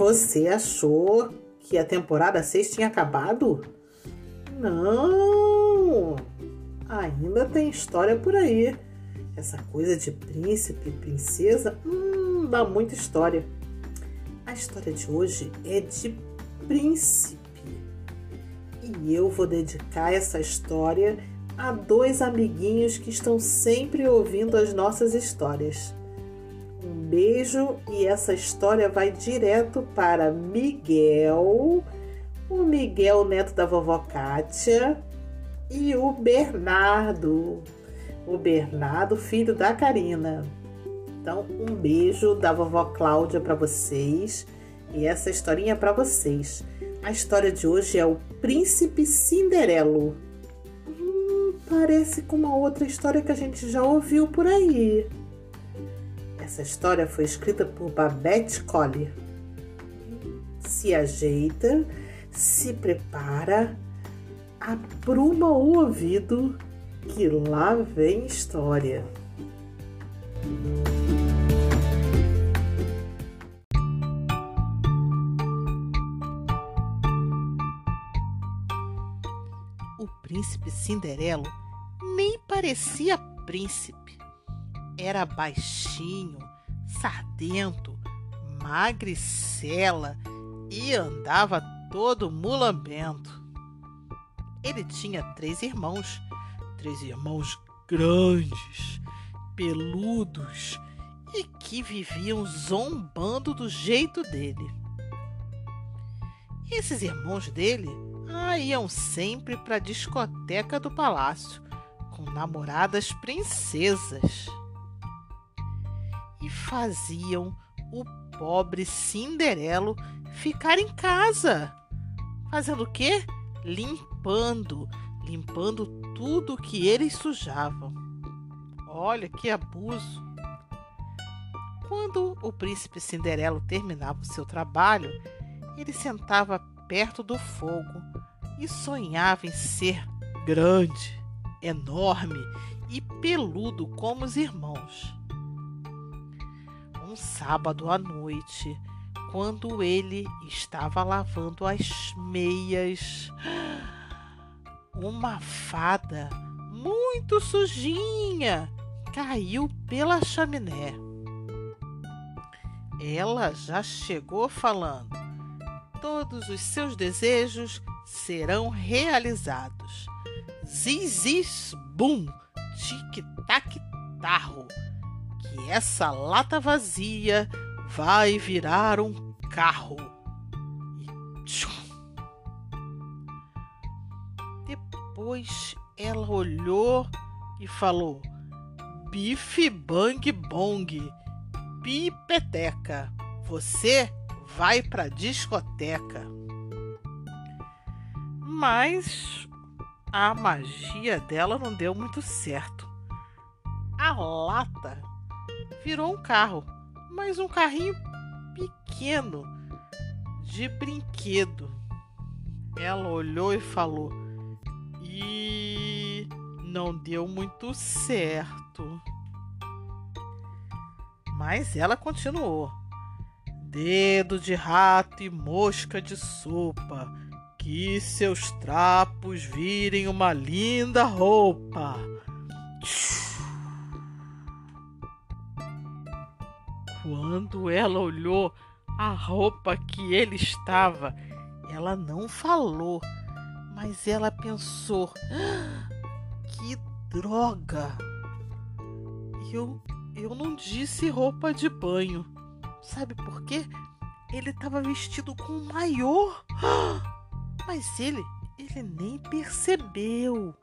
Você achou que a temporada 6 tinha acabado? Não! Ainda tem história por aí. Essa coisa de príncipe e princesa, hum, dá muita história. A história de hoje é de príncipe. E eu vou dedicar essa história a dois amiguinhos que estão sempre ouvindo as nossas histórias. Beijo e essa história vai direto para Miguel, o Miguel neto da vovó Kátia e o Bernardo, o Bernardo filho da Karina. Então, um beijo da vovó Cláudia para vocês e essa historinha para vocês. A história de hoje é o Príncipe Cinderelo. Hum, parece com uma outra história que a gente já ouviu por aí. Essa história foi escrita por Babette Collier. Se ajeita, se prepara, apruma o ouvido que lá vem história. O príncipe Cinderelo nem parecia príncipe era baixinho, sardento, magricela e andava todo mulambento. Ele tinha três irmãos, três irmãos grandes, peludos e que viviam zombando do jeito dele. Esses irmãos dele ah, iam sempre para a discoteca do palácio com namoradas princesas faziam o pobre Cinderelo ficar em casa. Fazendo o quê? Limpando, limpando tudo que eles sujavam. Olha que abuso! Quando o príncipe Cinderelo terminava o seu trabalho, ele sentava perto do fogo e sonhava em ser grande, enorme e peludo como os irmãos um sábado à noite, quando ele estava lavando as meias, uma fada muito sujinha caiu pela chaminé. Ela já chegou falando: todos os seus desejos serão realizados. Zizis, bum, tic-tac, tarro essa lata vazia vai virar um carro. E depois ela olhou e falou: Bife Bang Bong, pipeteca, você vai pra discoteca. Mas a magia dela não deu muito certo. A lata virou um carro, mas um carrinho pequeno de brinquedo. Ela olhou e falou: E não deu muito certo. Mas ela continuou: Dedo de rato e mosca de sopa, que seus trapos virem uma linda roupa. Quando ela olhou a roupa que ele estava, ela não falou, mas ela pensou: ah, que droga! Eu, eu não disse roupa de banho. Sabe por quê? Ele estava vestido com um maiô. Mas ele, ele nem percebeu.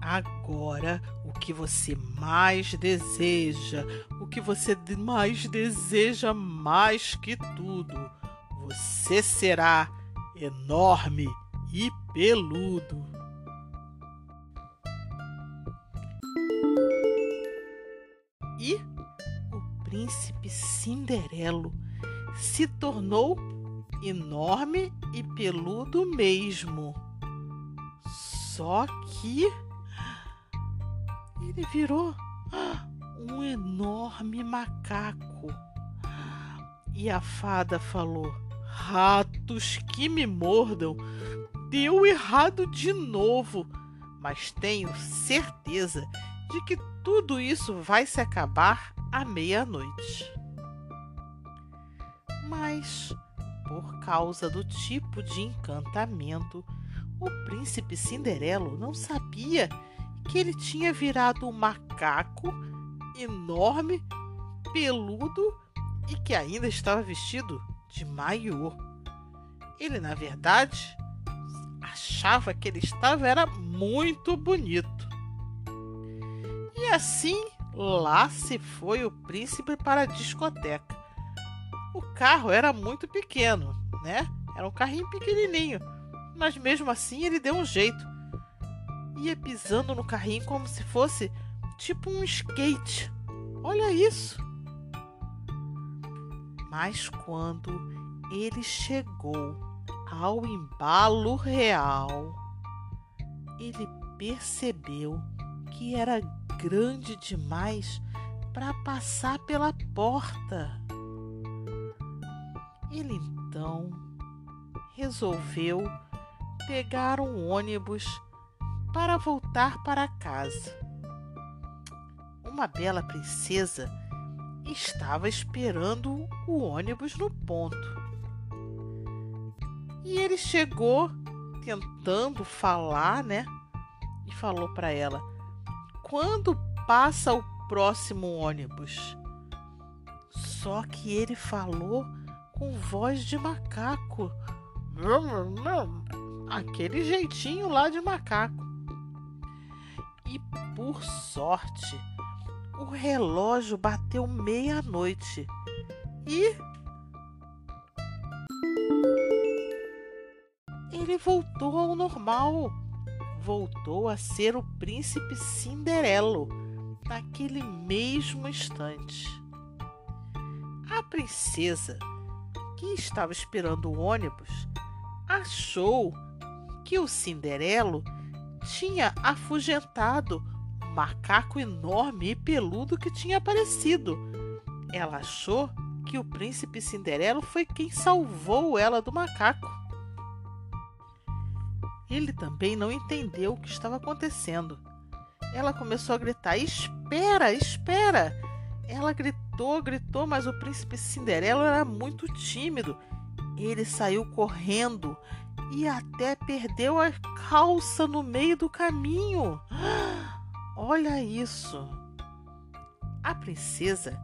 Agora, o que você mais deseja, o que você mais deseja mais que tudo, você será enorme e peludo. E o príncipe Cinderelo se tornou enorme e peludo mesmo. Só que ele virou um enorme macaco. E a fada falou: Ratos que me mordam, deu errado de novo, mas tenho certeza de que tudo isso vai se acabar à meia-noite. Mas, por causa do tipo de encantamento, o príncipe Cinderelo não sabia que ele tinha virado um macaco enorme, peludo e que ainda estava vestido de maiô. Ele, na verdade, achava que ele estava era muito bonito. E assim, lá se foi o príncipe para a discoteca. O carro era muito pequeno, né? Era um carrinho pequenininho, mas mesmo assim ele deu um jeito. Ia pisando no carrinho como se fosse tipo um skate. Olha isso! Mas quando ele chegou ao embalo real, ele percebeu que era grande demais para passar pela porta. Ele então resolveu pegar um ônibus para voltar para casa. Uma bela princesa estava esperando o ônibus no ponto. E ele chegou tentando falar, né? E falou para ela: "Quando passa o próximo ônibus?" Só que ele falou com voz de macaco. Aquele jeitinho lá de macaco. E por sorte, o relógio bateu meia-noite e. Ele voltou ao normal. Voltou a ser o príncipe Cinderelo naquele mesmo instante. A princesa, que estava esperando o ônibus, achou que o Cinderelo tinha afugentado macaco enorme e peludo que tinha aparecido. Ela achou que o príncipe Cinderelo foi quem salvou ela do macaco. Ele também não entendeu o que estava acontecendo. Ela começou a gritar: Espera, espera! Ela gritou, gritou, mas o príncipe Cinderelo era muito tímido. Ele saiu correndo e até perdeu a calça no meio do caminho. Olha isso! A princesa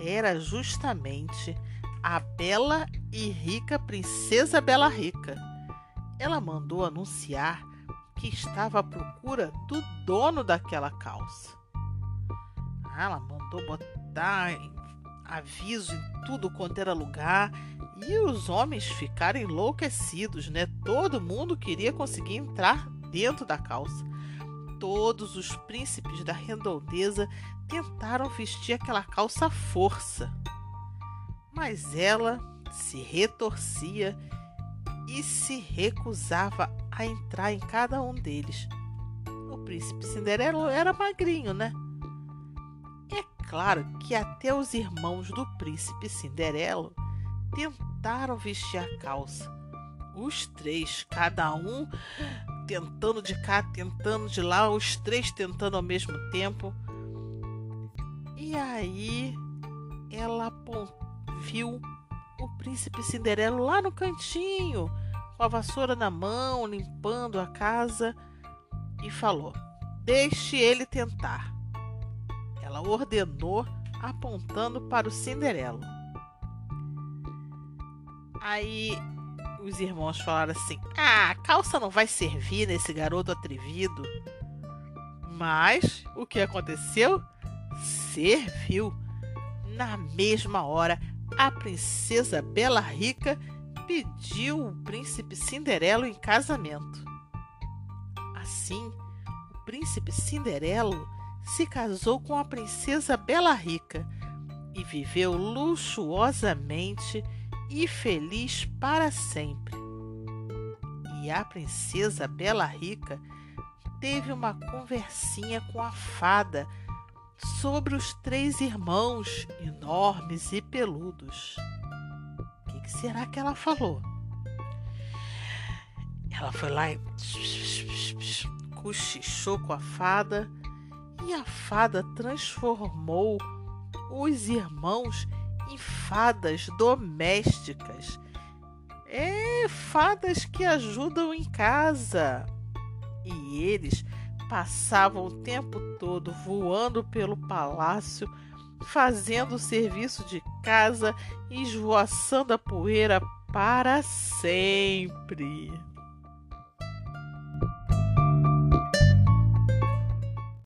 era justamente a bela e rica princesa Bela Rica. Ela mandou anunciar que estava à procura do dono daquela calça. Ela mandou botar aviso em tudo quanto era lugar e os homens ficaram enlouquecidos, né? Todo mundo queria conseguir entrar dentro da calça todos os príncipes da redondeza tentaram vestir aquela calça à força. Mas ela se retorcia e se recusava a entrar em cada um deles. O príncipe Cinderelo era magrinho, né? Claro que até os irmãos do príncipe Cinderelo tentaram vestir a calça. Os três, cada um tentando de cá, tentando de lá, os três tentando ao mesmo tempo. E aí ela viu o príncipe Cinderelo lá no cantinho, com a vassoura na mão, limpando a casa, e falou: Deixe ele tentar. Ordenou, apontando para o Cinderelo. Aí os irmãos falaram assim: Ah, a calça não vai servir nesse garoto atrevido. Mas o que aconteceu? Serviu. Na mesma hora, a princesa Bela Rica pediu o príncipe Cinderelo em casamento. Assim, o príncipe Cinderelo se casou com a princesa Bela Rica e viveu luxuosamente e feliz para sempre. E a princesa Bela Rica teve uma conversinha com a fada sobre os três irmãos enormes e peludos. que será que ela falou? Ela foi lá e cochichou com a fada e a fada transformou os irmãos em fadas domésticas. É, fadas que ajudam em casa. E eles passavam o tempo todo voando pelo palácio, fazendo o serviço de casa e esvoaçando a poeira para sempre.